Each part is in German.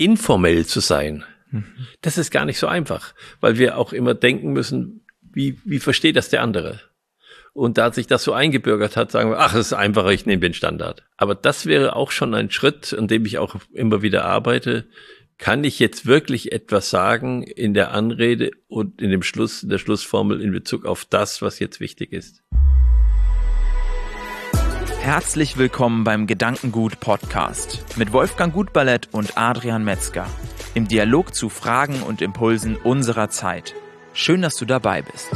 informell zu sein. Mhm. Das ist gar nicht so einfach, weil wir auch immer denken müssen, wie, wie versteht das der andere? Und da sich das so eingebürgert hat, sagen wir, ach, es ist einfacher, ich nehme den Standard. Aber das wäre auch schon ein Schritt, an dem ich auch immer wieder arbeite. Kann ich jetzt wirklich etwas sagen in der Anrede und in dem Schluss, in der Schlussformel in Bezug auf das, was jetzt wichtig ist? Herzlich willkommen beim Gedankengut Podcast mit Wolfgang Gutballett und Adrian Metzger im Dialog zu Fragen und Impulsen unserer Zeit. Schön, dass du dabei bist.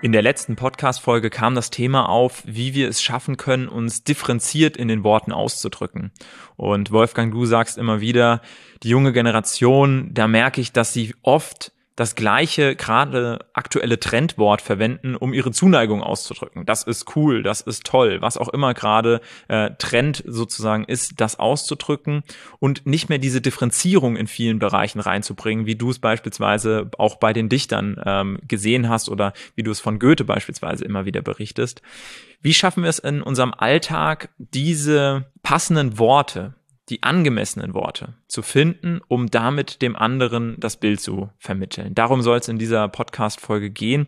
In der letzten Podcast-Folge kam das Thema auf, wie wir es schaffen können, uns differenziert in den Worten auszudrücken. Und Wolfgang, du sagst immer wieder, die junge Generation, da merke ich, dass sie oft das gleiche gerade aktuelle Trendwort verwenden, um ihre Zuneigung auszudrücken. Das ist cool, das ist toll, was auch immer gerade äh, Trend sozusagen ist, das auszudrücken und nicht mehr diese Differenzierung in vielen Bereichen reinzubringen, wie du es beispielsweise auch bei den Dichtern ähm, gesehen hast oder wie du es von Goethe beispielsweise immer wieder berichtest. Wie schaffen wir es in unserem Alltag, diese passenden Worte, die angemessenen Worte zu finden, um damit dem anderen das Bild zu vermitteln. Darum soll es in dieser Podcast-Folge gehen.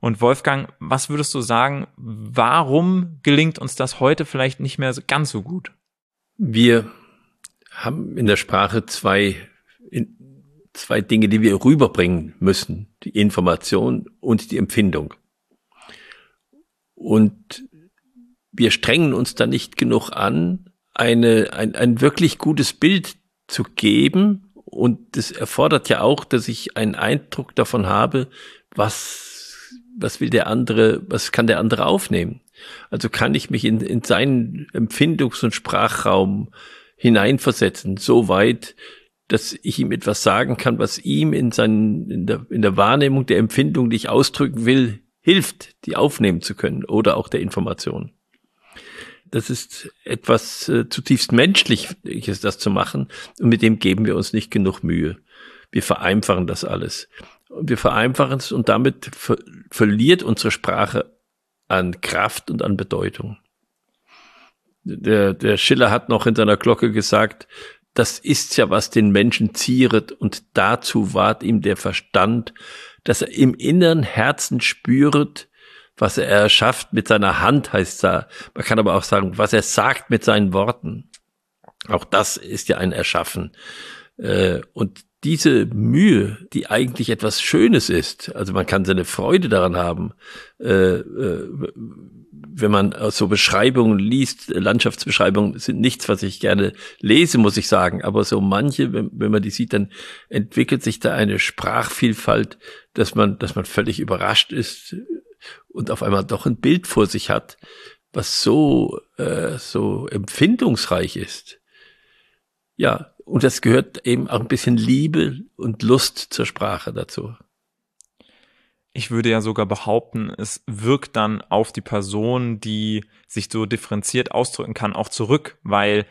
Und Wolfgang, was würdest du sagen, warum gelingt uns das heute vielleicht nicht mehr ganz so gut? Wir haben in der Sprache zwei, zwei Dinge, die wir rüberbringen müssen. Die Information und die Empfindung. Und wir strengen uns da nicht genug an, eine, ein, ein wirklich gutes Bild zu geben. Und das erfordert ja auch, dass ich einen Eindruck davon habe, was, was will der andere, was kann der andere aufnehmen. Also kann ich mich in, in seinen Empfindungs- und Sprachraum hineinversetzen, so weit, dass ich ihm etwas sagen kann, was ihm in, seinen, in, der, in der Wahrnehmung der Empfindung, die ich ausdrücken will, hilft, die aufnehmen zu können oder auch der Information. Das ist etwas äh, zutiefst menschliches, das zu machen. Und mit dem geben wir uns nicht genug Mühe. Wir vereinfachen das alles. Und wir vereinfachen es und damit ver verliert unsere Sprache an Kraft und an Bedeutung. Der, der Schiller hat noch in seiner Glocke gesagt, das ist ja, was den Menschen zieret und dazu ward ihm der Verstand, dass er im inneren Herzen spüret, was er erschafft mit seiner Hand, heißt da. Man kann aber auch sagen, was er sagt mit seinen Worten. Auch das ist ja ein Erschaffen. Äh, und diese Mühe, die eigentlich etwas Schönes ist, also man kann seine Freude daran haben, äh, äh, wenn man so Beschreibungen liest, Landschaftsbeschreibungen sind nichts, was ich gerne lese, muss ich sagen, aber so manche, wenn, wenn man die sieht, dann entwickelt sich da eine Sprachvielfalt, dass man, dass man völlig überrascht ist und auf einmal doch ein Bild vor sich hat, was so, äh, so empfindungsreich ist. Ja, und das gehört eben auch ein bisschen Liebe und Lust zur Sprache dazu ich würde ja sogar behaupten, es wirkt dann auf die Person, die sich so differenziert ausdrücken kann, auch zurück, weil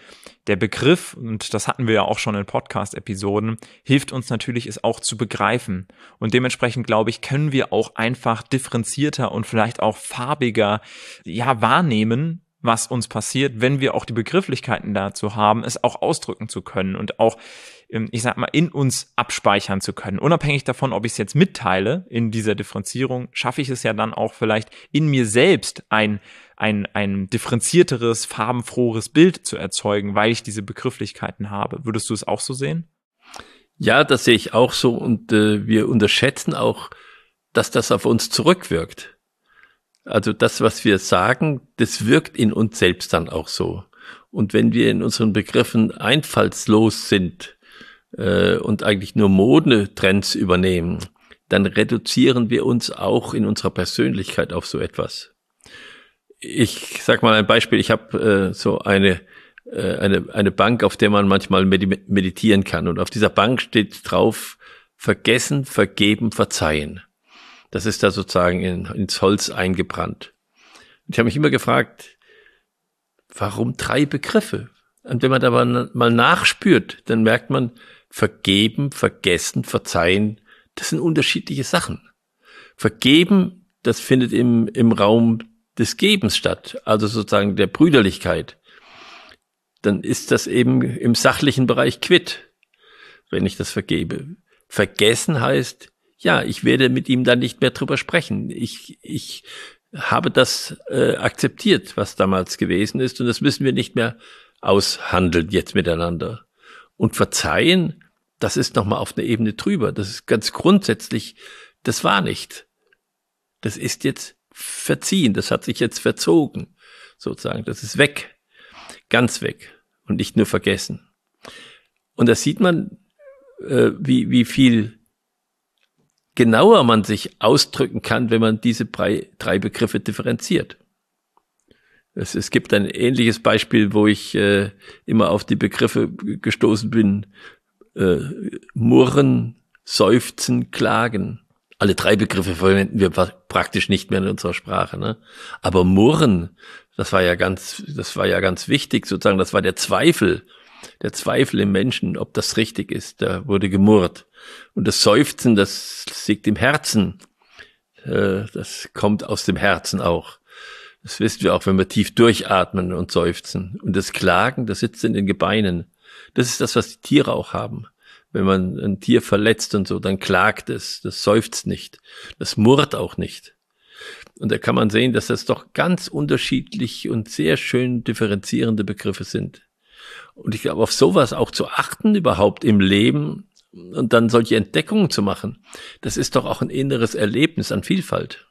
der Begriff, und das hatten wir ja auch schon in Podcast-Episoden, hilft uns natürlich, es auch zu begreifen. Und dementsprechend, glaube ich, können wir auch einfach differenzierter und vielleicht auch farbiger, ja, wahrnehmen, was uns passiert, wenn wir auch die Begrifflichkeiten dazu haben, es auch ausdrücken zu können und auch ich sag mal, in uns abspeichern zu können. Unabhängig davon, ob ich es jetzt mitteile in dieser Differenzierung, schaffe ich es ja dann auch vielleicht in mir selbst ein, ein, ein differenzierteres, farbenfrohes Bild zu erzeugen, weil ich diese Begrifflichkeiten habe. Würdest du es auch so sehen? Ja, das sehe ich auch so und äh, wir unterschätzen auch, dass das auf uns zurückwirkt. Also das, was wir sagen, das wirkt in uns selbst dann auch so. Und wenn wir in unseren Begriffen einfallslos sind, äh, und eigentlich nur Modetrends übernehmen, dann reduzieren wir uns auch in unserer Persönlichkeit auf so etwas. Ich sag mal ein Beispiel, ich habe äh, so eine, äh, eine, eine Bank, auf der man manchmal meditieren kann. Und auf dieser Bank steht drauf, vergessen, vergeben, verzeihen. Das ist da sozusagen in, ins Holz eingebrannt. Und ich habe mich immer gefragt, warum drei Begriffe? Und wenn man da mal nachspürt, dann merkt man, vergeben, vergessen, verzeihen, das sind unterschiedliche Sachen. Vergeben, das findet im, im Raum des Gebens statt, also sozusagen der Brüderlichkeit. dann ist das eben im sachlichen Bereich quitt, wenn ich das vergebe. Vergessen heißt, ja, ich werde mit ihm dann nicht mehr drüber sprechen. Ich, ich habe das äh, akzeptiert, was damals gewesen ist, und das müssen wir nicht mehr aushandeln jetzt miteinander. Und verzeihen, das ist nochmal auf einer Ebene drüber. Das ist ganz grundsätzlich, das war nicht. Das ist jetzt verziehen, das hat sich jetzt verzogen, sozusagen. Das ist weg, ganz weg und nicht nur vergessen. Und da sieht man, äh, wie, wie viel genauer man sich ausdrücken kann, wenn man diese drei, drei Begriffe differenziert. Es, es gibt ein ähnliches Beispiel, wo ich äh, immer auf die Begriffe gestoßen bin. Äh, murren, seufzen, klagen. Alle drei Begriffe verwenden wir praktisch nicht mehr in unserer Sprache. Ne? Aber murren, das war ja ganz, das war ja ganz wichtig, sozusagen, das war der Zweifel, der Zweifel im Menschen, ob das richtig ist. Da wurde gemurrt. Und das Seufzen, das liegt im Herzen. Äh, das kommt aus dem Herzen auch. Das wissen wir auch, wenn wir tief durchatmen und seufzen. Und das Klagen, das sitzt in den Gebeinen. Das ist das, was die Tiere auch haben. Wenn man ein Tier verletzt und so, dann klagt es, das seufzt nicht, das murrt auch nicht. Und da kann man sehen, dass das doch ganz unterschiedlich und sehr schön differenzierende Begriffe sind. Und ich glaube, auf sowas auch zu achten überhaupt im Leben, und dann solche Entdeckungen zu machen, das ist doch auch ein inneres Erlebnis an Vielfalt.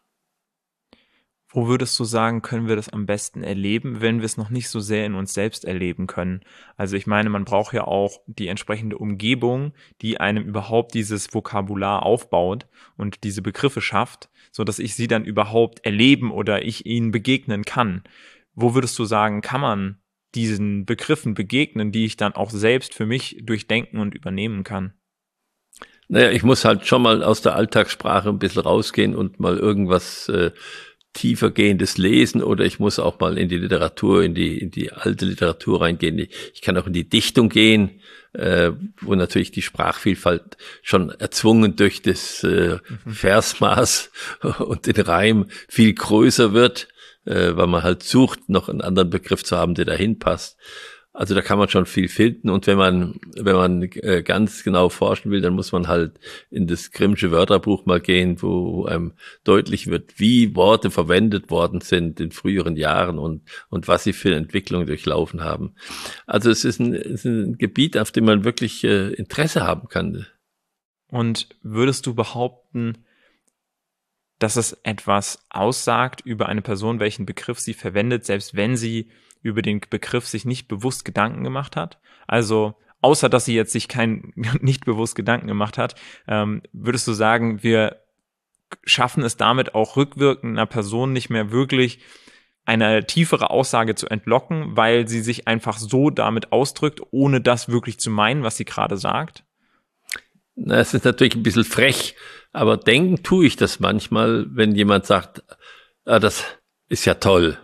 Wo würdest du sagen, können wir das am besten erleben, wenn wir es noch nicht so sehr in uns selbst erleben können? Also ich meine, man braucht ja auch die entsprechende Umgebung, die einem überhaupt dieses Vokabular aufbaut und diese Begriffe schafft, so dass ich sie dann überhaupt erleben oder ich ihnen begegnen kann. Wo würdest du sagen, kann man diesen Begriffen begegnen, die ich dann auch selbst für mich durchdenken und übernehmen kann? Naja, ich muss halt schon mal aus der Alltagssprache ein bisschen rausgehen und mal irgendwas äh, tiefergehendes lesen oder ich muss auch mal in die Literatur, in die, in die alte Literatur reingehen. Ich kann auch in die Dichtung gehen, äh, wo natürlich die Sprachvielfalt schon erzwungen durch das äh, mhm. Versmaß und den Reim viel größer wird, äh, weil man halt sucht, noch einen anderen Begriff zu haben, der dahin passt. Also da kann man schon viel finden und wenn man wenn man äh, ganz genau forschen will, dann muss man halt in das Grimmsche Wörterbuch mal gehen, wo einem deutlich wird, wie Worte verwendet worden sind in früheren Jahren und und was sie für eine Entwicklung durchlaufen haben. Also es ist ein, es ist ein Gebiet, auf dem man wirklich äh, Interesse haben kann. Und würdest du behaupten, dass es etwas aussagt über eine Person, welchen Begriff sie verwendet, selbst wenn sie über den Begriff sich nicht bewusst Gedanken gemacht hat. Also außer dass sie jetzt sich kein nicht bewusst Gedanken gemacht hat, ähm, würdest du sagen, wir schaffen es damit auch rückwirkend einer Person nicht mehr wirklich eine tiefere Aussage zu entlocken, weil sie sich einfach so damit ausdrückt, ohne das wirklich zu meinen, was sie gerade sagt? Na, es ist natürlich ein bisschen frech, aber denken tue ich das manchmal, wenn jemand sagt, ah, das ist ja toll.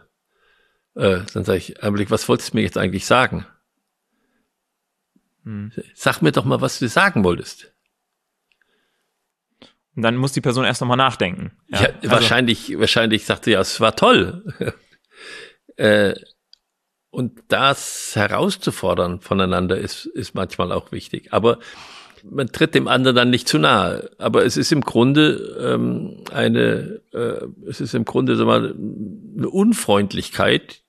Äh, dann sage ich, Einblick, was wolltest du mir jetzt eigentlich sagen? Hm. Sag mir doch mal, was du sagen wolltest. Und dann muss die Person erst nochmal nachdenken. Ja, ja also. wahrscheinlich, wahrscheinlich sagt sie ja, es war toll. äh, und das herauszufordern voneinander ist, ist manchmal auch wichtig. Aber man tritt dem anderen dann nicht zu nahe. Aber es ist im Grunde ähm, eine, äh, es ist im Grunde sag mal, eine Unfreundlichkeit,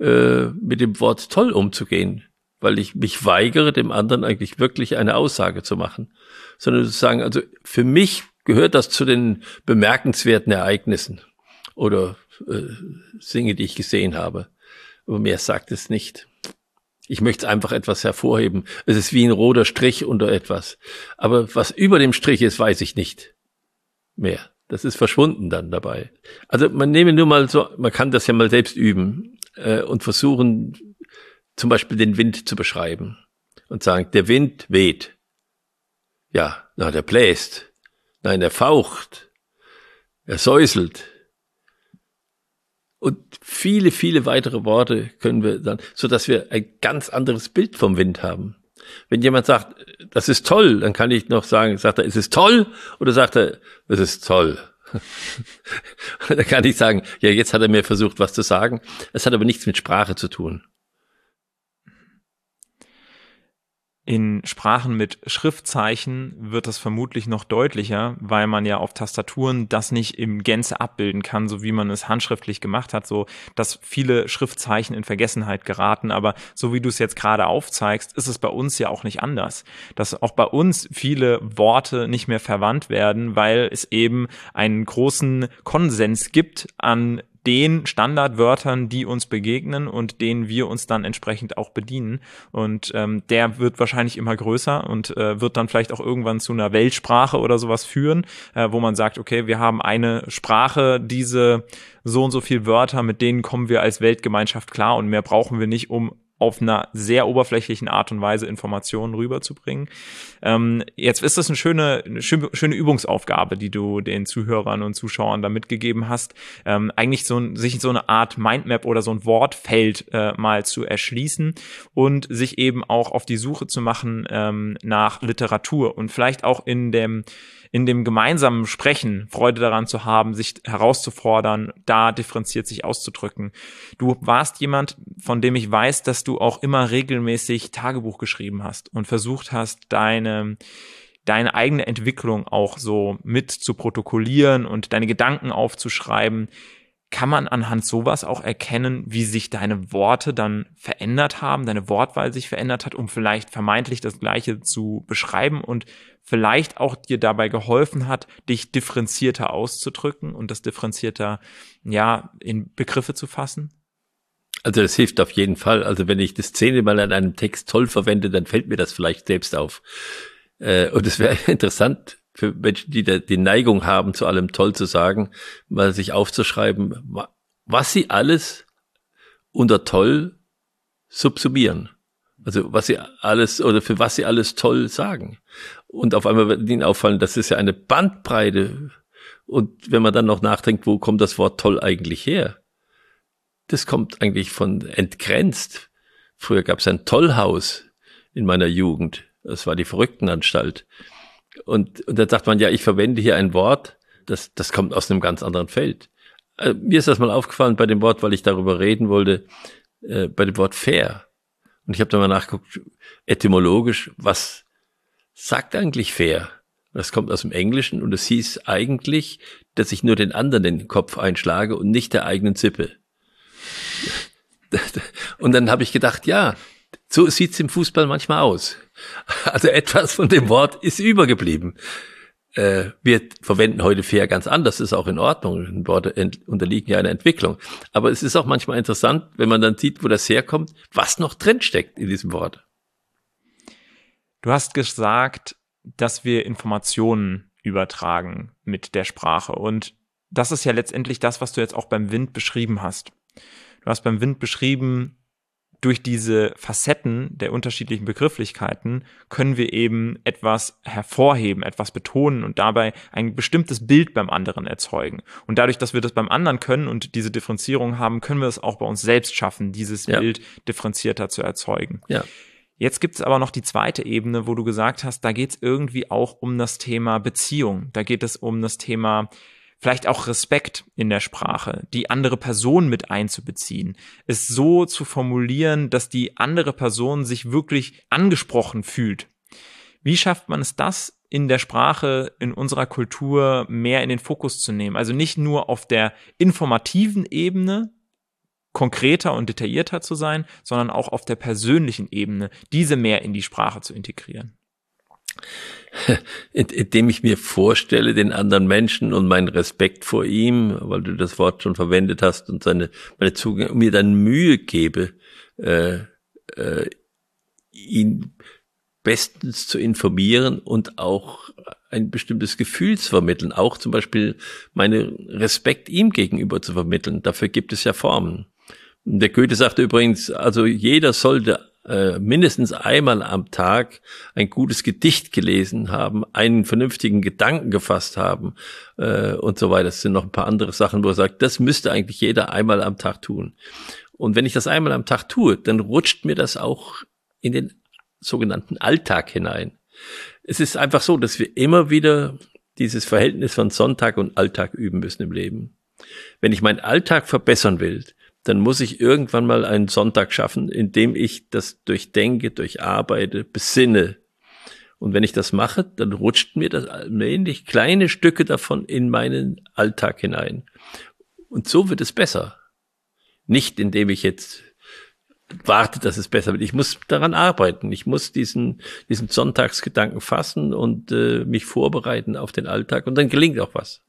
äh, mit dem Wort toll umzugehen, weil ich mich weigere, dem anderen eigentlich wirklich eine Aussage zu machen, sondern zu sagen, also für mich gehört das zu den bemerkenswerten Ereignissen oder äh, Dinge, die ich gesehen habe. Aber mehr sagt es nicht. Ich möchte einfach etwas hervorheben. Es ist wie ein roter Strich unter etwas. Aber was über dem Strich ist, weiß ich nicht mehr. Das ist verschwunden dann dabei. Also man nehme nur mal so, man kann das ja mal selbst üben äh, und versuchen zum Beispiel den Wind zu beschreiben und sagen, der Wind weht. Ja, na, der bläst. Nein, er faucht. Er säuselt. Und viele, viele weitere Worte können wir dann, so dass wir ein ganz anderes Bild vom Wind haben. Wenn jemand sagt, das ist toll, dann kann ich noch sagen, sagt er, ist es toll? Oder sagt er, es ist toll? da kann ich sagen, ja, jetzt hat er mir versucht, was zu sagen. Es hat aber nichts mit Sprache zu tun. In Sprachen mit Schriftzeichen wird das vermutlich noch deutlicher, weil man ja auf Tastaturen das nicht im Gänze abbilden kann, so wie man es handschriftlich gemacht hat, so dass viele Schriftzeichen in Vergessenheit geraten. Aber so wie du es jetzt gerade aufzeigst, ist es bei uns ja auch nicht anders, dass auch bei uns viele Worte nicht mehr verwandt werden, weil es eben einen großen Konsens gibt an den Standardwörtern, die uns begegnen und denen wir uns dann entsprechend auch bedienen. Und ähm, der wird wahrscheinlich immer größer und äh, wird dann vielleicht auch irgendwann zu einer Weltsprache oder sowas führen, äh, wo man sagt, okay, wir haben eine Sprache, diese so und so viel Wörter, mit denen kommen wir als Weltgemeinschaft klar und mehr brauchen wir nicht, um auf einer sehr oberflächlichen Art und Weise Informationen rüberzubringen. Ähm, jetzt ist das eine schöne, eine schöne Übungsaufgabe, die du den Zuhörern und Zuschauern da mitgegeben hast. Ähm, eigentlich so sich so eine Art Mindmap oder so ein Wortfeld äh, mal zu erschließen und sich eben auch auf die Suche zu machen ähm, nach Literatur und vielleicht auch in dem in dem gemeinsamen Sprechen Freude daran zu haben, sich herauszufordern, da differenziert sich auszudrücken. Du warst jemand, von dem ich weiß, dass du auch immer regelmäßig Tagebuch geschrieben hast und versucht hast, deine deine eigene Entwicklung auch so mit zu protokollieren und deine Gedanken aufzuschreiben. Kann man anhand sowas auch erkennen, wie sich deine Worte dann verändert haben, deine Wortwahl sich verändert hat, um vielleicht vermeintlich das Gleiche zu beschreiben und vielleicht auch dir dabei geholfen hat, dich differenzierter auszudrücken und das differenzierter, ja, in Begriffe zu fassen? Also das hilft auf jeden Fall. Also wenn ich das Szene mal in einem Text toll verwende, dann fällt mir das vielleicht selbst auf. Äh, und es wäre interessant für Menschen, die die Neigung haben, zu allem toll zu sagen, mal sich aufzuschreiben, was sie alles unter toll subsumieren. Also was sie alles oder für was sie alles toll sagen. Und auf einmal wird ihnen auffallen, das ist ja eine Bandbreite. Und wenn man dann noch nachdenkt, wo kommt das Wort toll eigentlich her? Das kommt eigentlich von entgrenzt. Früher gab es ein Tollhaus in meiner Jugend. Das war die Verrücktenanstalt. Und, und dann sagt man, ja, ich verwende hier ein Wort, das, das kommt aus einem ganz anderen Feld. Äh, mir ist das mal aufgefallen bei dem Wort, weil ich darüber reden wollte, äh, bei dem Wort fair. Und ich habe da mal nachgeguckt, etymologisch, was sagt eigentlich fair? Das kommt aus dem Englischen und es hieß eigentlich, dass ich nur den anderen den Kopf einschlage und nicht der eigenen Zippe. Und dann habe ich gedacht, ja, so sieht's im Fußball manchmal aus. Also etwas von dem Wort ist übergeblieben. Äh, wir verwenden heute fair ganz anders, ist auch in Ordnung. Worte unterliegen ja einer Entwicklung. Aber es ist auch manchmal interessant, wenn man dann sieht, wo das herkommt, was noch drinsteckt in diesem Wort. Du hast gesagt, dass wir Informationen übertragen mit der Sprache. Und das ist ja letztendlich das, was du jetzt auch beim Wind beschrieben hast. Du hast beim Wind beschrieben, durch diese Facetten der unterschiedlichen Begrifflichkeiten können wir eben etwas hervorheben, etwas betonen und dabei ein bestimmtes Bild beim anderen erzeugen. Und dadurch, dass wir das beim anderen können und diese Differenzierung haben, können wir es auch bei uns selbst schaffen, dieses ja. Bild differenzierter zu erzeugen. Ja. Jetzt gibt es aber noch die zweite Ebene, wo du gesagt hast, da geht es irgendwie auch um das Thema Beziehung. Da geht es um das Thema vielleicht auch Respekt in der Sprache, die andere Person mit einzubeziehen, es so zu formulieren, dass die andere Person sich wirklich angesprochen fühlt. Wie schafft man es das in der Sprache, in unserer Kultur mehr in den Fokus zu nehmen? Also nicht nur auf der informativen Ebene, konkreter und detaillierter zu sein, sondern auch auf der persönlichen Ebene, diese mehr in die Sprache zu integrieren indem ich mir vorstelle, den anderen Menschen und meinen Respekt vor ihm, weil du das Wort schon verwendet hast und seine meine Zugänge, mir dann Mühe gebe, äh, äh, ihn bestens zu informieren und auch ein bestimmtes Gefühl zu vermitteln, auch zum Beispiel meine Respekt ihm gegenüber zu vermitteln. Dafür gibt es ja Formen. Der Goethe sagte übrigens, also jeder sollte äh, mindestens einmal am Tag ein gutes Gedicht gelesen haben, einen vernünftigen Gedanken gefasst haben äh, und so weiter. Das sind noch ein paar andere Sachen, wo er sagt, das müsste eigentlich jeder einmal am Tag tun. Und wenn ich das einmal am Tag tue, dann rutscht mir das auch in den sogenannten Alltag hinein. Es ist einfach so, dass wir immer wieder dieses Verhältnis von Sonntag und Alltag üben müssen im Leben. Wenn ich meinen Alltag verbessern will, dann muss ich irgendwann mal einen Sonntag schaffen, in dem ich das durchdenke, durcharbeite, besinne. Und wenn ich das mache, dann rutscht mir das allmählich kleine Stücke davon in meinen Alltag hinein. Und so wird es besser. Nicht indem ich jetzt warte, dass es besser wird. Ich muss daran arbeiten. Ich muss diesen, diesen Sonntagsgedanken fassen und äh, mich vorbereiten auf den Alltag und dann gelingt auch was.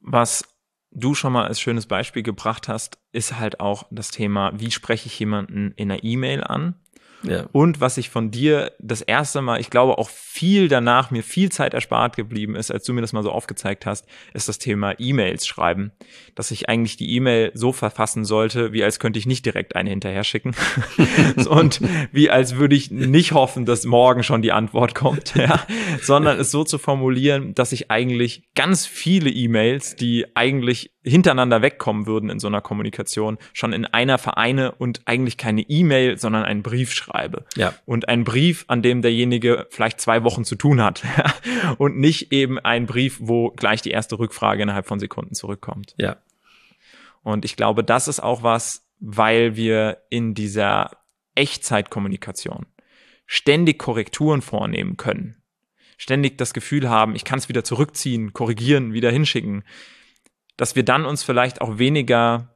Was du schon mal als schönes Beispiel gebracht hast, ist halt auch das Thema, wie spreche ich jemanden in einer E-Mail an? Ja. Und was ich von dir das erste Mal, ich glaube auch viel danach mir viel Zeit erspart geblieben ist, als du mir das mal so aufgezeigt hast, ist das Thema E-Mails schreiben. Dass ich eigentlich die E-Mail so verfassen sollte, wie als könnte ich nicht direkt eine hinterher schicken. und wie als würde ich nicht hoffen, dass morgen schon die Antwort kommt, ja. Sondern es so zu formulieren, dass ich eigentlich ganz viele E-Mails, die eigentlich hintereinander wegkommen würden in so einer Kommunikation, schon in einer vereine und eigentlich keine E-Mail, sondern einen Brief schreibe. Ja. Und einen Brief, an dem derjenige vielleicht zwei Wochen zu tun hat. und nicht eben ein Brief, wo gleich die erste Rückfrage innerhalb von Sekunden zurückkommt. Ja. Und ich glaube, das ist auch was, weil wir in dieser Echtzeitkommunikation ständig Korrekturen vornehmen können. Ständig das Gefühl haben, ich kann es wieder zurückziehen, korrigieren, wieder hinschicken dass wir dann uns vielleicht auch weniger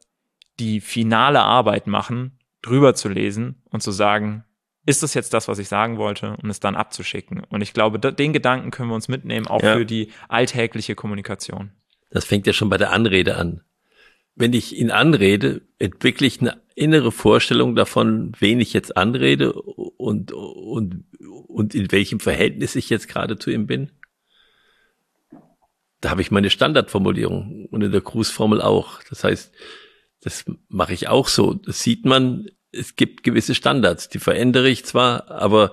die finale Arbeit machen, drüber zu lesen und zu sagen, ist das jetzt das, was ich sagen wollte, und es dann abzuschicken. Und ich glaube, den Gedanken können wir uns mitnehmen, auch ja. für die alltägliche Kommunikation. Das fängt ja schon bei der Anrede an. Wenn ich ihn anrede, entwickle ich eine innere Vorstellung davon, wen ich jetzt anrede und, und, und in welchem Verhältnis ich jetzt gerade zu ihm bin da habe ich meine Standardformulierung und in der Grußformel auch. Das heißt, das mache ich auch so. Das sieht man, es gibt gewisse Standards, die verändere ich zwar, aber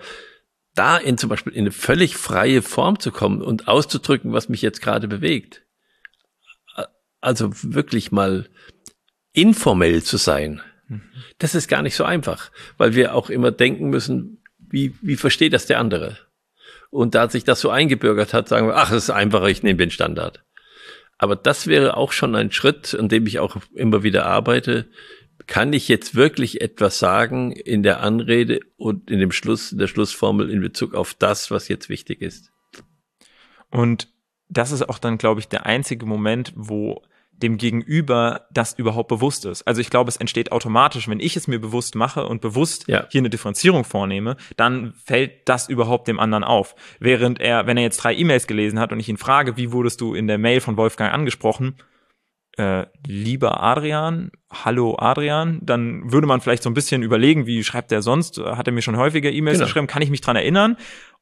da in zum Beispiel in eine völlig freie Form zu kommen und auszudrücken, was mich jetzt gerade bewegt. Also wirklich mal informell zu sein. Das ist gar nicht so einfach, weil wir auch immer denken müssen, wie, wie versteht das der andere? Und da sich das so eingebürgert hat, sagen wir, ach, es ist einfacher, ich nehme den Standard. Aber das wäre auch schon ein Schritt, an dem ich auch immer wieder arbeite. Kann ich jetzt wirklich etwas sagen in der Anrede und in dem Schluss, in der Schlussformel in Bezug auf das, was jetzt wichtig ist? Und das ist auch dann, glaube ich, der einzige Moment, wo dem Gegenüber das überhaupt bewusst ist. Also ich glaube, es entsteht automatisch, wenn ich es mir bewusst mache und bewusst ja. hier eine Differenzierung vornehme, dann fällt das überhaupt dem anderen auf. Während er, wenn er jetzt drei E-Mails gelesen hat und ich ihn frage, wie wurdest du in der Mail von Wolfgang angesprochen, äh, lieber Adrian, hallo Adrian, dann würde man vielleicht so ein bisschen überlegen, wie schreibt er sonst? Hat er mir schon häufiger E-Mails genau. geschrieben? Kann ich mich dran erinnern?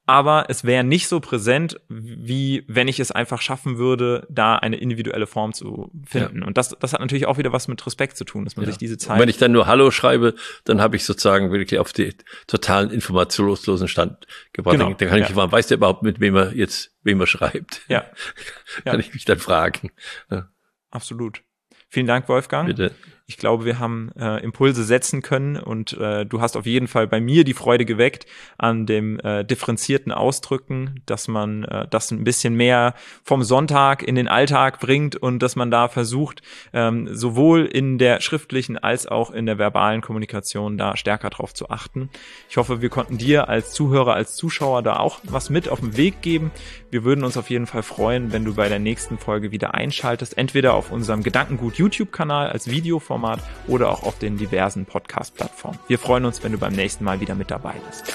Aber es wäre nicht so präsent, wie wenn ich es einfach schaffen würde, da eine individuelle Form zu finden. Ja. Und das, das hat natürlich auch wieder was mit Respekt zu tun, dass man ja. sich diese Zeit. Und wenn ich dann nur Hallo schreibe, dann habe ich sozusagen wirklich auf den totalen informationslosen Stand gebracht. Genau. Dann kann ich ja. fragen, weiß der überhaupt, mit wem er jetzt, wem er schreibt? Ja. kann ich mich dann fragen. Absolut. Vielen Dank, Wolfgang. Bitte. Ich glaube, wir haben äh, Impulse setzen können und äh, du hast auf jeden Fall bei mir die Freude geweckt an dem äh, differenzierten Ausdrücken, dass man äh, das ein bisschen mehr vom Sonntag in den Alltag bringt und dass man da versucht, ähm, sowohl in der schriftlichen als auch in der verbalen Kommunikation da stärker drauf zu achten. Ich hoffe, wir konnten dir als Zuhörer, als Zuschauer da auch was mit auf den Weg geben. Wir würden uns auf jeden Fall freuen, wenn du bei der nächsten Folge wieder einschaltest, entweder auf unserem Gedankengut YouTube-Kanal als Videoformat Format oder auch auf den diversen Podcast-Plattformen. Wir freuen uns, wenn du beim nächsten Mal wieder mit dabei bist.